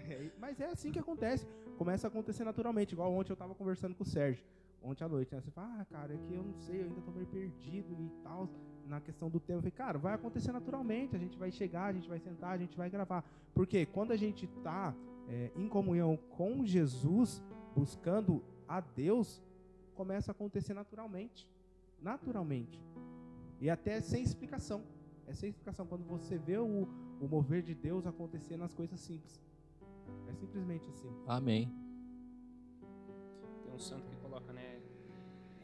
é, mas é assim que acontece. Começa a acontecer naturalmente. Igual ontem eu tava conversando com o Sérgio. Ontem à noite, né? Você fala, ah, cara, é que eu não sei, eu ainda tô meio perdido e tal. Na questão do tempo. Eu falei, cara, vai acontecer naturalmente. A gente vai chegar, a gente vai sentar, a gente vai gravar. Porque quando a gente tá é, em comunhão com Jesus, buscando a Deus, começa a acontecer naturalmente. Naturalmente. E até sem explicação. É a explicação. Quando você vê o, o mover de Deus acontecer nas coisas simples. É simplesmente assim. Amém. Um santo que coloca, né?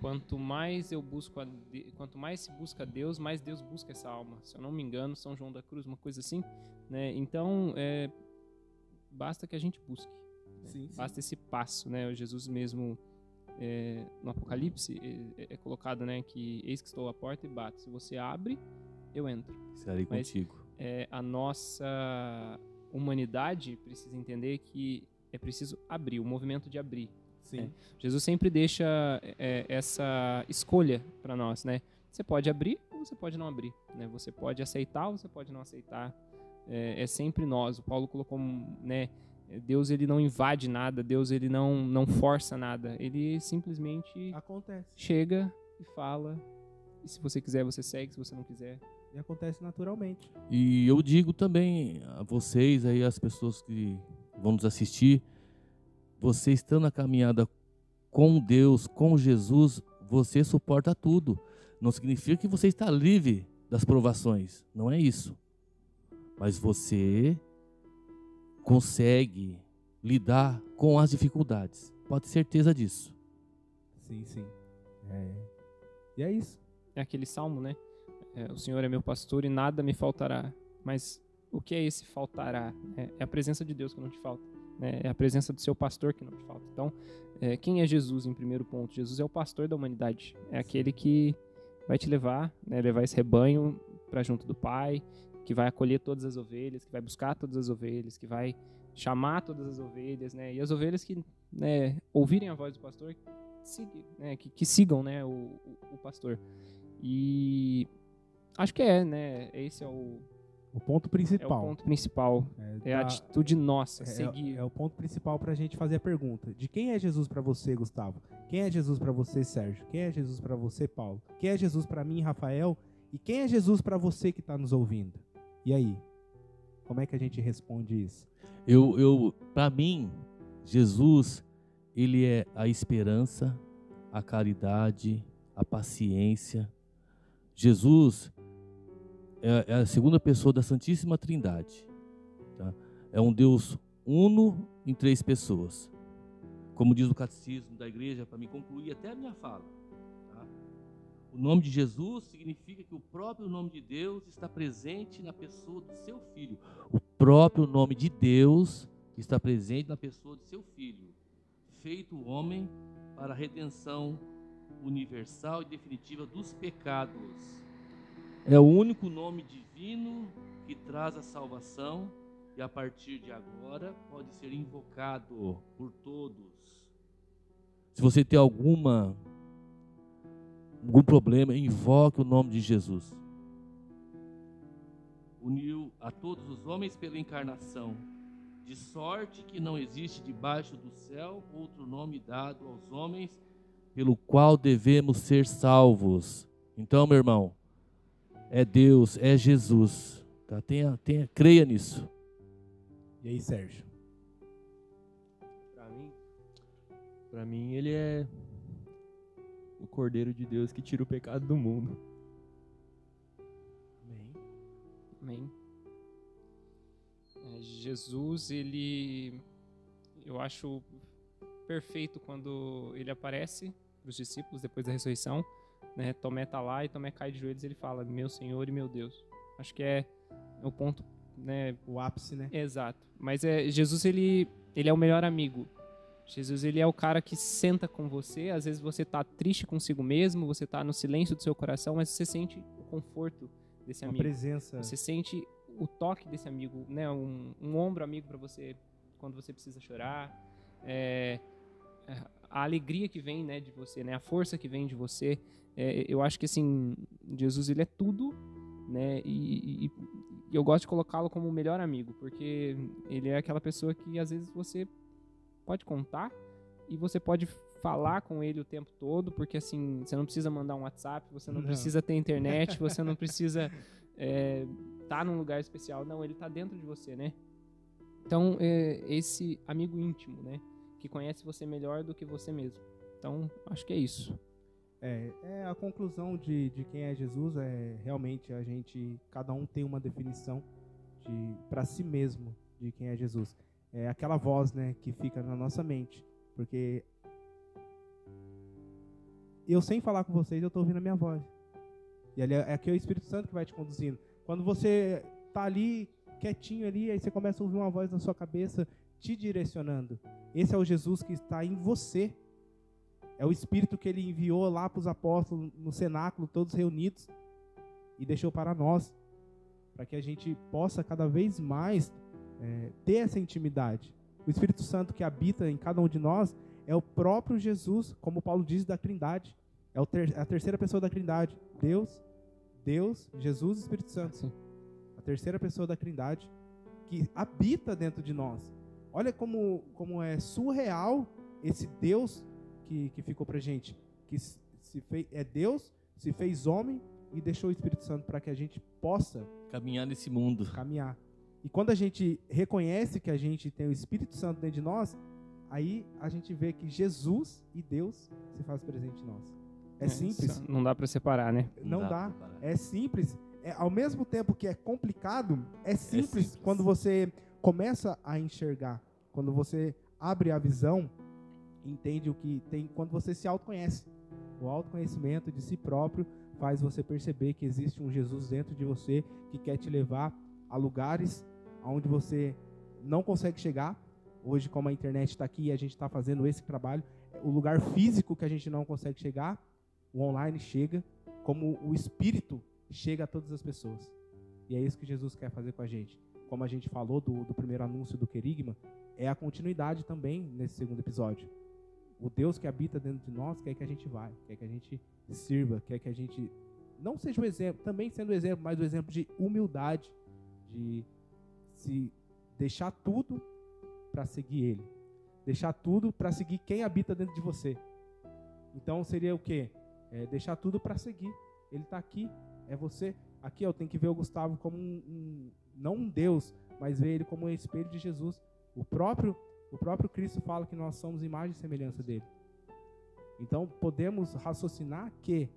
Quanto mais eu busco, a de- quanto mais se busca Deus, mais Deus busca essa alma. Se eu não me engano, São João da Cruz, uma coisa assim, né? Então, é, basta que a gente busque. Sim, sim. Basta esse passo, né? O Jesus mesmo é, no Apocalipse é, é colocado, né? Que eis que estou à porta e bato. Se você abre, eu entro. Estarei Mas- contigo. É, a nossa humanidade precisa entender que é preciso abrir, o movimento de abrir. Sim. Jesus sempre deixa é, essa escolha para nós, né? Você pode abrir ou você pode não abrir, né? Você pode aceitar ou você pode não aceitar. É, é sempre nós. O Paulo colocou, né? Deus ele não invade nada, Deus ele não não força nada. Ele simplesmente Acontece. chega e fala. E se você quiser, você segue. Se você não quiser, E acontece naturalmente. E eu digo também a vocês aí, as pessoas que vão nos assistir, você estando na caminhada com Deus, com Jesus, você suporta tudo. Não significa que você está livre das provações, não é isso. Mas você consegue lidar com as dificuldades. Pode ter certeza disso. Sim, sim. É. E é isso. é aquele salmo, né? É, o Senhor é meu pastor e nada me faltará. Mas o que é esse faltará? É, é a presença de Deus que não te falta. Né? É a presença do seu pastor que não te falta. Então, é, quem é Jesus em primeiro ponto? Jesus é o pastor da humanidade. É aquele que vai te levar, né, levar esse rebanho para junto do Pai, que vai acolher todas as ovelhas, que vai buscar todas as ovelhas, que vai chamar todas as ovelhas, né? E as ovelhas que né, ouvirem a voz do pastor, né, que, que sigam, né, o, o, o pastor. E acho que é, né? Esse é o, O ponto é o principal. ponto principal. É a da- atitude nossa, é- seguir. é o ponto principal pra gente fazer a pergunta. De quem é Jesus pra você, Gustavo? Quem é Jesus pra você, Sérgio? Quem é Jesus pra você, Paulo? Quem é Jesus pra mim, Rafael? E quem é Jesus pra você que tá nos ouvindo? E aí? Como é que a gente responde isso? Eu, eu para mim, Jesus, ele é a esperança, a caridade, a paciência. Jesus é, é a segunda pessoa da Santíssima Trindade. tá? É um Deus uno em três pessoas. Como diz o catecismo da igreja, para me concluir até a minha fala. tá? O nome de Jesus significa que o próprio nome de Deus está presente na pessoa do seu filho o próprio nome de Deus está presente na pessoa de seu filho, feito homem para a redenção universal e definitiva dos pecados. É o único nome divino que traz a salvação e a partir de agora pode ser invocado por todos. Se você tem alguma algum problema, invoque o nome de Jesus uniu a todos os homens pela encarnação, de sorte que não existe debaixo do céu outro nome dado aos homens pelo qual devemos ser salvos. Então, meu irmão, é Deus, é Jesus. Tá? Tenha, tenha, creia nisso. E aí, Sérgio? Pra mim, pra mim ele é o Cordeiro de Deus que tira o pecado do mundo. Amém. Amém. É, Jesus, ele. Eu acho perfeito quando ele aparece para os discípulos depois da ressurreição. Né? Tomé tá lá e Tomé cai de joelhos e ele fala: Meu Senhor e meu Deus. Acho que é o ponto. Né? O ápice, né? Exato. Mas é, Jesus, ele, ele é o melhor amigo. Jesus, ele é o cara que senta com você. Às vezes você tá triste consigo mesmo, você tá no silêncio do seu coração, mas você sente o conforto desse Uma amigo. presença. Você sente o toque desse amigo, né? Um, um ombro amigo para você quando você precisa chorar. É, a alegria que vem, né, de você, né? A força que vem de você. É, eu acho que assim, Jesus ele é tudo, né? E, e- e eu gosto de colocá-lo como o melhor amigo, porque ele é aquela pessoa que às vezes você pode contar e você pode falar com ele o tempo todo, porque assim, você não precisa mandar um WhatsApp, você não, Não. precisa ter internet, você não precisa é, tá num lugar especial. Não, ele tá dentro de você, né? Então, é, esse amigo íntimo, né? Que conhece você melhor do que você mesmo. Então, acho que é isso. É, é a conclusão de, de quem é Jesus é realmente a gente, cada um tem uma definição de para si mesmo de quem é Jesus. É aquela voz, né, que fica na nossa mente, porque eu sem falar com vocês, eu estou ouvindo a minha voz. E ali é, aqui é o Espírito Santo que vai te conduzindo. Quando você tá ali quietinho ali, aí você começa a ouvir uma voz na sua cabeça te direcionando. Esse é o Jesus que está em você. É o Espírito que ele enviou lá para os apóstolos no cenáculo, todos reunidos, e deixou para nós, para que a gente possa cada vez mais é, ter essa intimidade. O Espírito Santo que habita em cada um de nós é o próprio Jesus, como Paulo diz, da Trindade. É ter, a terceira pessoa da Trindade. Deus, Deus, Jesus e Espírito Santo. Sim. A terceira pessoa da Trindade que habita dentro de nós. Olha como, como é surreal esse Deus que, que ficou pra gente. Que se fez, é Deus, se fez homem e deixou o Espírito Santo para que a gente possa caminhar nesse mundo. Caminhar. E quando a gente reconhece que a gente tem o Espírito Santo dentro de nós, aí a gente vê que Jesus e Deus se faz presente em nós. É, é simples. Não dá para separar, né? Não, não dá. dá. É simples. É, ao mesmo tempo que é complicado, é simples, é simples quando você começa a enxergar, quando você abre a visão, entende o que tem, quando você se autoconhece. O autoconhecimento de si próprio faz você perceber que existe um Jesus dentro de você que quer te levar a lugares onde você não consegue chegar. Hoje, como a internet está aqui e a gente está fazendo esse trabalho, o lugar físico que a gente não consegue chegar, o online chega, como o Espírito chega a todas as pessoas. E é isso que Jesus quer fazer com a gente. Como a gente falou do, do primeiro anúncio do querigma, é a continuidade também nesse segundo episódio. O Deus que habita dentro de nós quer que a gente vá, quer que a gente sirva, quer que a gente não seja o exemplo, também sendo o exemplo, mas o exemplo de humildade, de se deixar tudo para seguir Ele, deixar tudo para seguir quem habita dentro de você. Então seria o quê? É deixar tudo para seguir. Ele está aqui, é você. Aqui eu tenho que ver o Gustavo como um, um, não um Deus, mas ver ele como um espelho de Jesus. O próprio o próprio Cristo fala que nós somos imagem e semelhança dele. Então podemos raciocinar que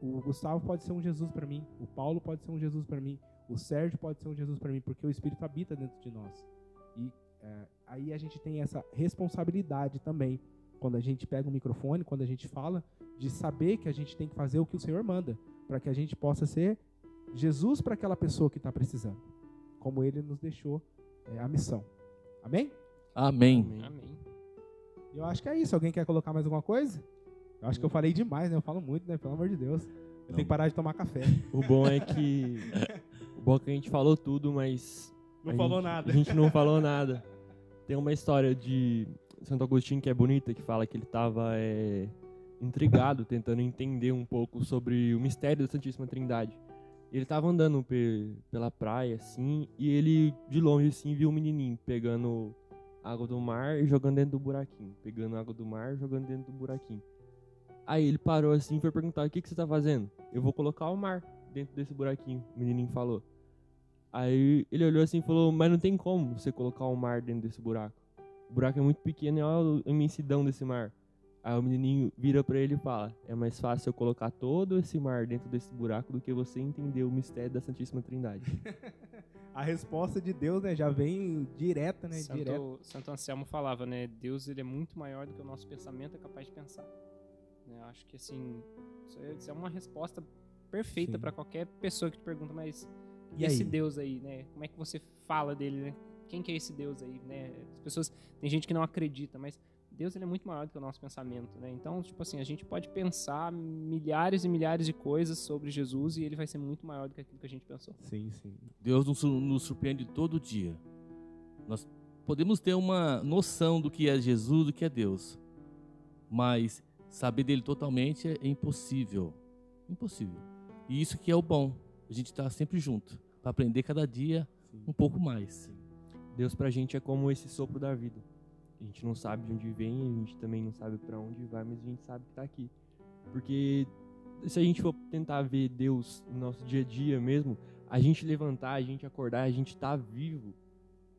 o Gustavo pode ser um Jesus para mim, o Paulo pode ser um Jesus para mim, o Sérgio pode ser um Jesus para mim, porque o Espírito habita dentro de nós. E é, aí a gente tem essa responsabilidade também, quando a gente pega o microfone, quando a gente fala, de saber que a gente tem que fazer o que o Senhor manda, para que a gente possa ser Jesus para aquela pessoa que está precisando, como Ele nos deixou é, a missão. Amém? Amém? Amém. Eu acho que é isso. Alguém quer colocar mais alguma coisa? Eu acho que eu falei demais, né? Eu falo muito, né? Pelo amor de Deus. Eu Não. tenho que parar de tomar café. O bom é que. o bom é que a gente falou tudo, mas. Não falou gente, nada. A gente não falou nada. Tem uma história de Santo Agostinho que é bonita, que fala que ele estava é, intrigado, tentando entender um pouco sobre o mistério da Santíssima Trindade. Ele estava andando pe pela praia, assim, e ele, de longe, assim, viu um menininho pegando água do mar e jogando dentro do buraquinho. Pegando água do mar e jogando dentro do buraquinho. Aí ele parou assim e foi perguntar: O que, que você está fazendo? Eu vou colocar o mar dentro desse buraquinho, o menininho falou. Aí ele olhou assim e falou: Mas não tem como você colocar o mar dentro desse buraco. O buraco é muito pequeno e olha a imensidão desse mar. Aí o menininho vira para ele e fala: É mais fácil eu colocar todo esse mar dentro desse buraco do que você entender o mistério da Santíssima Trindade. a resposta de Deus, né, já vem direta, né, Santo, direto. Santo Anselmo falava, né, Deus ele é muito maior do que o nosso pensamento é capaz de pensar. Né, eu acho que assim, isso é, é uma resposta perfeita para qualquer pessoa que te pergunta, mas e, e esse Deus aí, né? Como é que você fala dele, né? Quem que é esse Deus aí, né? As pessoas, tem gente que não acredita, mas Deus ele é muito maior do que o nosso pensamento, né? Então, tipo assim, a gente pode pensar milhares e milhares de coisas sobre Jesus e ele vai ser muito maior do que aquilo que a gente pensou. Sim, sim. Deus nos, nos surpreende todo dia. Nós podemos ter uma noção do que é Jesus, do que é Deus, mas saber dele totalmente é impossível. Impossível. E isso que é o bom. A gente está sempre junto para aprender cada dia sim. um pouco mais. Deus pra gente é como esse sopro da vida a gente não sabe de onde vem, a gente também não sabe para onde vai, mas a gente sabe que está aqui. Porque se a gente for tentar ver Deus no nosso dia a dia mesmo, a gente levantar, a gente acordar, a gente tá vivo,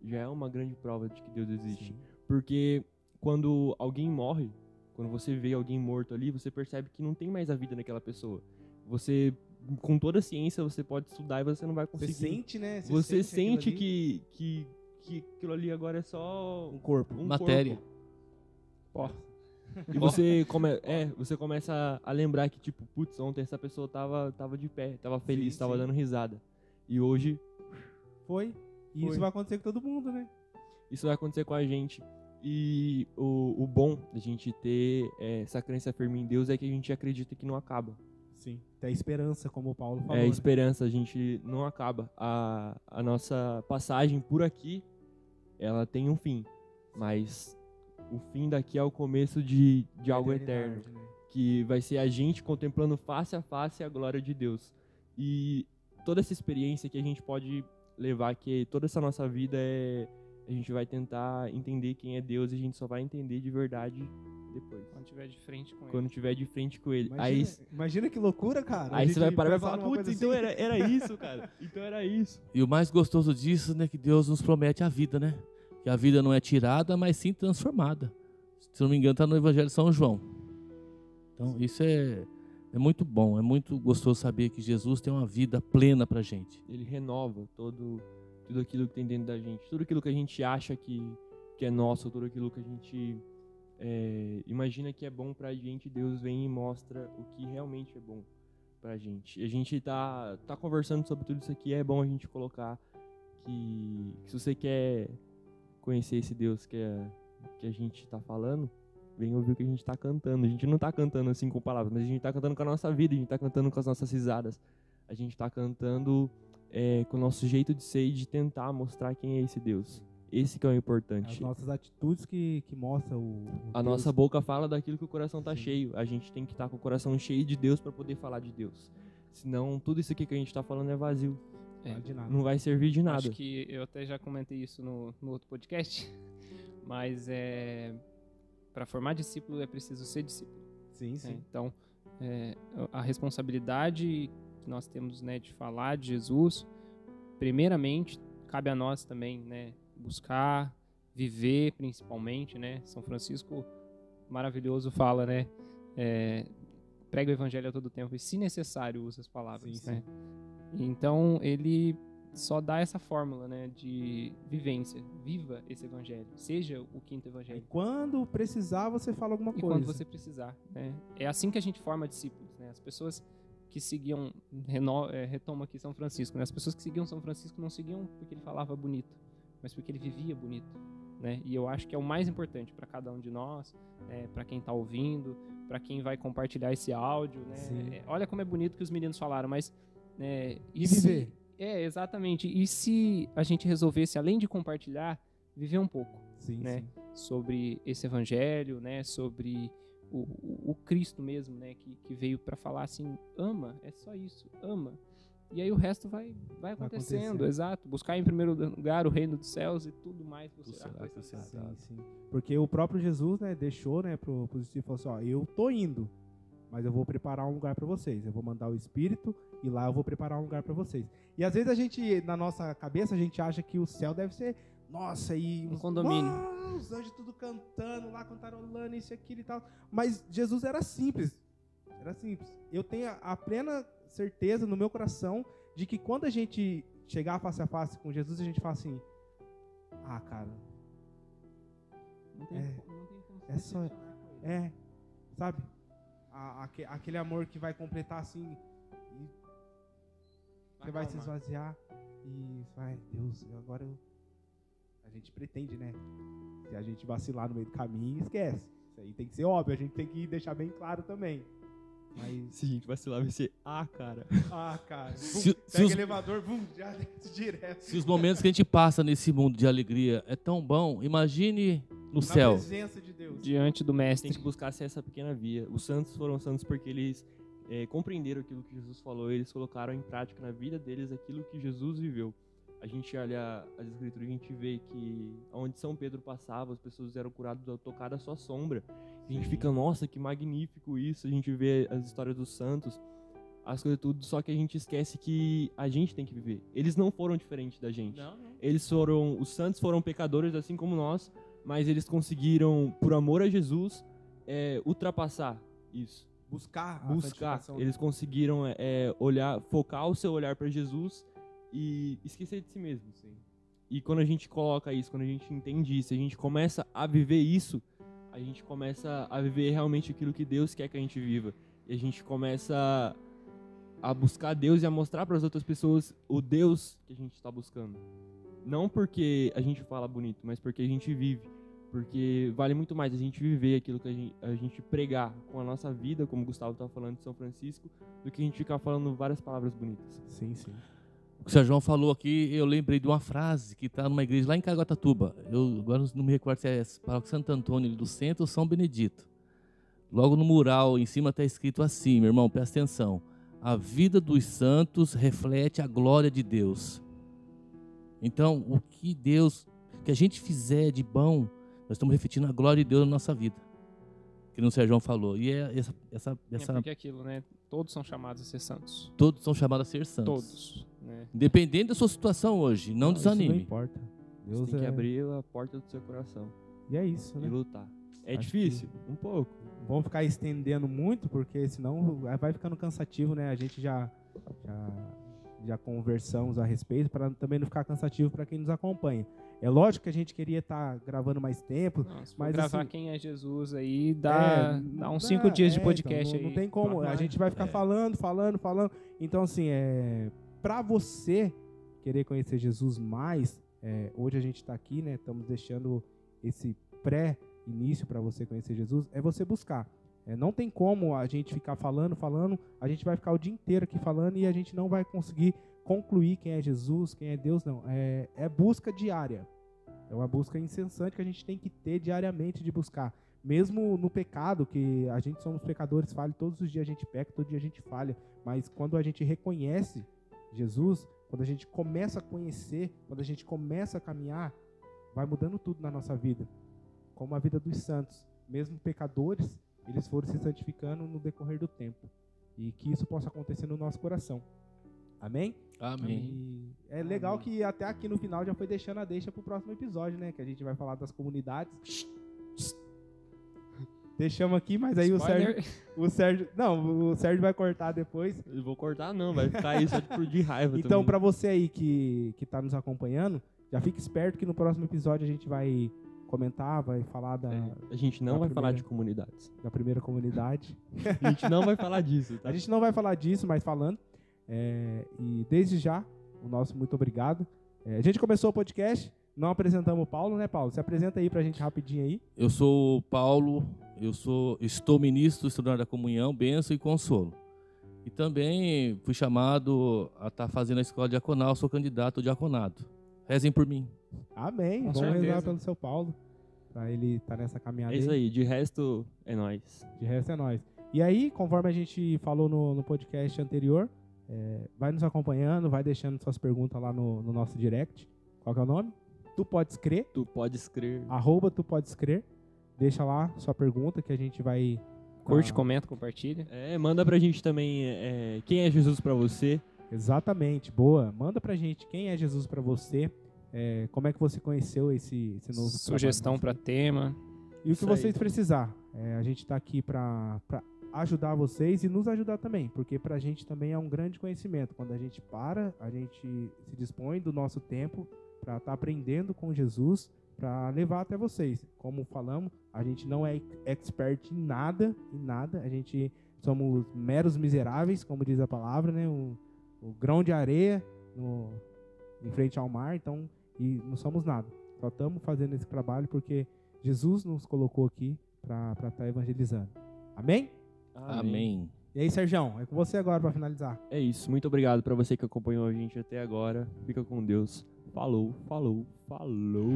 já é uma grande prova de que Deus existe. Sim. Porque quando alguém morre, Quando você vê alguém morto ali, você percebe que não tem mais a vida naquela pessoa. Você, com toda a ciência, você pode estudar e você não vai Você conseguir. sente, né? você sente sente ali. que, que, que aquilo ali agora é só Um corpo. um Matéria. corpo. E você, come, é, você começa a, a lembrar que, tipo, putz, ontem essa pessoa tava, tava de pé, tava feliz, Sim, tava sim. dando risada. E hoje Foi. E Foi. isso vai acontecer com todo mundo, né? isso vai acontecer com a gente. E o, o bom da gente ter é, essa crença firme em Deus é que a gente acredita que não acaba. Sim. Tem esperança, como o Paulo falou. É né? esperança, a gente não acaba. A, a nossa passagem por aqui, ela tem um fim. Mas o fim daqui é o começo de, de algo eterno. né? Que vai ser a gente contemplando face a face a glória de Deus. E toda essa experiência que a gente pode levar, que toda essa nossa vida é. A gente vai tentar entender quem é Deus e a gente só vai entender de verdade depois. Quando tiver de frente com Quando tiver de frente com ele. Imagina, Aí, imagina que loucura, cara. Aí você vai parar e vai falar, putz, então assim. era, era isso, cara. Então era isso. E o mais gostoso disso, né, que Deus nos promete a vida, né? Que a vida não é tirada, mas sim transformada. Se não me engano, está no Evangelho de São João. Então, isso é, é muito bom, é muito gostoso saber que Jesus tem uma vida plena pra gente. Ele renova todo, tudo aquilo que tem dentro da gente. Tudo aquilo que a gente acha que, que é nosso, tudo aquilo que a gente é, imagina que é bom pra gente, Deus vem e mostra o que realmente é bom pra gente. E a gente tá, tá conversando sobre tudo isso aqui, é bom a gente colocar que, que se você quer conhecer esse Deus que, é, que a gente tá falando, vem ouvir o que a gente tá cantando. A gente não tá cantando assim com palavras, mas a gente tá cantando com a nossa vida, a gente tá cantando com as nossas risadas. A gente tá cantando é, com o nosso jeito de ser e de tentar mostrar quem é esse Deus. Esse que é o As importante. nossas atitudes que, que mostram o, o A Deus. nossa boca fala daquilo que o coração tá Sim. cheio. A gente tem que estar com o coração cheio de Deus para poder falar de Deus. Senão, tudo isso aqui que a gente tá falando é vazio. É. Não vai servir de nada. Acho que eu até já comentei isso no, no outro podcast, mas é para formar discípulo é preciso ser discípulo. Sim, né? sim. Então, é, a responsabilidade que nós temos né, de falar de Jesus, primeiramente, cabe a nós também, né, buscar, viver, principalmente, né? São Francisco, maravilhoso, fala, né? é, prega o evangelho a todo tempo e, se necessário, usa as palavras, Sim, né? Então, ele só dá essa fórmula, né, de vivência. Viva esse evangelho. Seja o quinto E evangelho. quando precisar, você fala alguma E coisa. quando você precisar, né? É assim que a gente forma discípulos, né? As pessoas que seguiam, reno, é, retoma aqui São Francisco, né? As pessoas que seguiam São Francisco não seguiam porque ele falava bonito, mas porque ele vivia bonito, né? E eu acho que é o mais importante para cada um de nós, é, para quem está ouvindo, para quem vai compartilhar esse áudio, né? É, olha como é bonito que os meninos falaram, mas né, E se- viver. é, exatamente. E se a gente resolvesse, além de compartilhar, viver um pouco Sim, né? sim. sobre esse evangelho, né? Sobre o, o, o Cristo mesmo, né? Que, que veio para falar assim, ama, é só isso, ama. E aí o resto vai, vai acontecendo, acontecendo. exato. Buscar em primeiro lugar o reino dos céus e tudo mais você será. Sim, sim. Porque o próprio Jesus, né, deixou, né, pro, pro discípulo assim, ó, eu tô indo, mas eu vou preparar um lugar para vocês. Eu vou mandar o Espírito e lá eu vou preparar um lugar para vocês. E às vezes a gente, na nossa cabeça, a gente acha que o céu deve ser, nossa, e Um os- condomínio. Uau, os anjos tudo cantando lá, cantarolando, isso, aquilo e tal. Mas Jesus era simples. Era simples. Eu tenho a- plena certeza no meu coração de que quando a gente chegar face a face com Jesus, a gente fala assim: Ah, cara, Não tem, É. não tem como É só-. É, sabe? A- aque- aquele amor que vai completar assim, e você vai se esvaziar e vai, Deus, agora eu... A gente pretende, né? Se a gente vacilar no meio do caminho, esquece. Isso aí tem que ser óbvio, a gente tem que deixar bem claro também. Mas, Se a gente vacilar, vai ser, ah, cara. ah, cara, Se- bum, se pega os- elevador, bum, já direto. Se os momentos que a gente passa nesse mundo de alegria é tão bom, imagine no Na céu. presença de Deus. Diante do tem mestre. que buscar ser essa pequena via. Os santos foram santos porque eles é, compreenderam aquilo que Jesus falou, eles colocaram em prática na vida deles aquilo que Jesus viveu. A gente olha as escrituras e a gente vê que onde São Pedro passava, as pessoas eram curadas ao tocar da sua sombra. A gente fica, nossa, que magnífico isso. A gente vê as histórias dos santos, as coisas tudo, só que a gente esquece que a gente tem que viver. Eles não foram diferentes da gente. Não, não. Eles foram, os santos foram pecadores assim como nós, mas eles conseguiram, por amor a Jesus, é, ultrapassar isso. Buscar a buscar. Eles conseguiram é, é, olhar, focar o seu olhar para Jesus e esquecer de si mesmo. E quando a gente coloca isso, quando a gente entende isso, a gente começa a viver isso, a gente começa a viver realmente aquilo que Deus quer que a gente viva. E a gente começa a buscar Deus e a mostrar para as outras pessoas o Deus que a gente está buscando. Não porque a gente fala bonito, mas porque a gente vive. Porque vale muito mais a gente viver aquilo que a gente, a gente pregar com a nossa vida, como o Gustavo estava falando de São Francisco, do que a gente ficar falando várias palavras bonitas. Sim, sim. O que o Sérgio João falou aqui, eu lembrei de uma frase que está numa igreja lá em Caguatatuba. Eu agora não me recordo se é Paróquia Santo Antônio do Centro ou São Benedito. Logo no mural, em cima está escrito assim, meu irmão, presta atenção. A vida dos santos reflete a glória de Deus. Então, o que Deus, que a gente fizer de bom, nós estamos refletindo a glória de Deus na nossa vida. Que o Sérgio João falou. E é essa, essa, É essa porque aquilo, né? Todos são chamados a ser santos. todos são chamados a ser santos. Todos. Né? Independente da sua situação hoje, não, Isso não desanime. importa. Você Deus tem que é... abrir a porta do seu coração E é isso, e né? lutar. É Acho difícil? Um pouco. Vamos ficar estendendo muito, porque senão vai ficando cansativo, né? A gente já, já, já conversamos a respeito, para também não ficar cansativo para quem nos acompanha. É lógico que a gente queria estar gravando mais tempo. For Mas, gravar assim, quem é Jesus aí, dá, É, dá uns dá- cinco dias é, de podcast então, não, aí. não tem como. A gente vai ficar falando, falando, falando. Então, assim, é, para você querer conhecer Jesus mais, é, hoje a gente está aqui, né? Estamos deixando esse pré-início para você conhecer Jesus, é você buscar. É, não tem como a gente ficar falando, falando, a gente vai ficar o dia inteiro aqui falando e a gente não vai conseguir concluir quem é Jesus, quem é Deus, não. É, é busca diária. É uma busca incessante que a gente tem que ter diariamente de buscar. Mesmo no pecado, que a gente somos pecadores, falha, todos os dias a gente peca, todo dia a gente falha. Mas quando a gente reconhece Jesus, quando a gente começa a conhecer, quando a gente começa a caminhar, vai mudando tudo na nossa vida. Como a vida dos santos. Mesmo pecadores, eles foram se santificando no decorrer do tempo. E que isso possa acontecer no nosso coração. Amém? Amém. E é legal que até aqui no final já foi deixando a deixa pro próximo episódio, né? Que a gente vai falar das comunidades. Deixamos aqui, mas aí o Spoiler. Sérgio, o Sérgio. Não, o Sérgio vai cortar depois. Eu vou cortar não, vai ficar aí só de, raiva Então, também. pra você aí que, que tá nos acompanhando, já fique esperto que no próximo episódio a gente vai comentar, vai falar da, É, a gente não vai falar primeira- de comunidades. da primeira comunidade. A gente não vai falar disso, tá? A gente não vai falar disso, mas falando. É, e desde já, o nosso muito obrigado. É, a gente começou o podcast, não apresentamos o Paulo, né, Paulo? Se apresenta aí pra gente rapidinho aí. Eu sou o Paulo, eu sou, estou ministro estudante da comunhão, bênção e consolo. E também fui chamado a estar fazendo a escola diaconal, sou candidato ao diaconado. Rezem por mim. Amém. Com Vamos certeza. rezar pelo seu Paulo. Pra ele estar nessa caminhada É isso aí. de resto é nóis. De resto é nóis. E aí, conforme a gente falou no, no podcast anterior, é, vai nos acompanhando, vai deixando suas perguntas lá no, no nosso direct. Qual que é o nome? Tu podes crer, Tu podes crer. arroba tu podes crer. Deixa lá sua pergunta que a gente vai. Curte, Ah. comenta, compartilha. É, manda pra gente também é, quem é Jesus pra você. Exatamente, boa. Manda pra gente quem é Jesus pra você. É, como é que você conheceu esse, esse novo Sugestão para tema. E o que Isso vocês aí. precisar. É, a gente está aqui para ajudar vocês e nos ajudar também, porque para a gente também é um grande conhecimento. Quando a gente para, a gente se dispõe do nosso tempo para estar aprendendo com Jesus, para levar até vocês. Como falamos, a gente não é expert em nada, em nada. A gente somos meros miseráveis, como diz a palavra, né? O, o grão de areia no, em frente ao mar. Então, e não somos nada. Só estamos fazendo esse trabalho porque Jesus nos colocou aqui para estar evangelizando. Amém? Amém. E aí, Serjão, é com você agora para finalizar. É isso, muito obrigado pra você que acompanhou a gente até agora. Fica com Deus. Falou, falou, falou.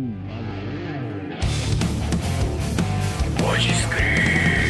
Pode crer.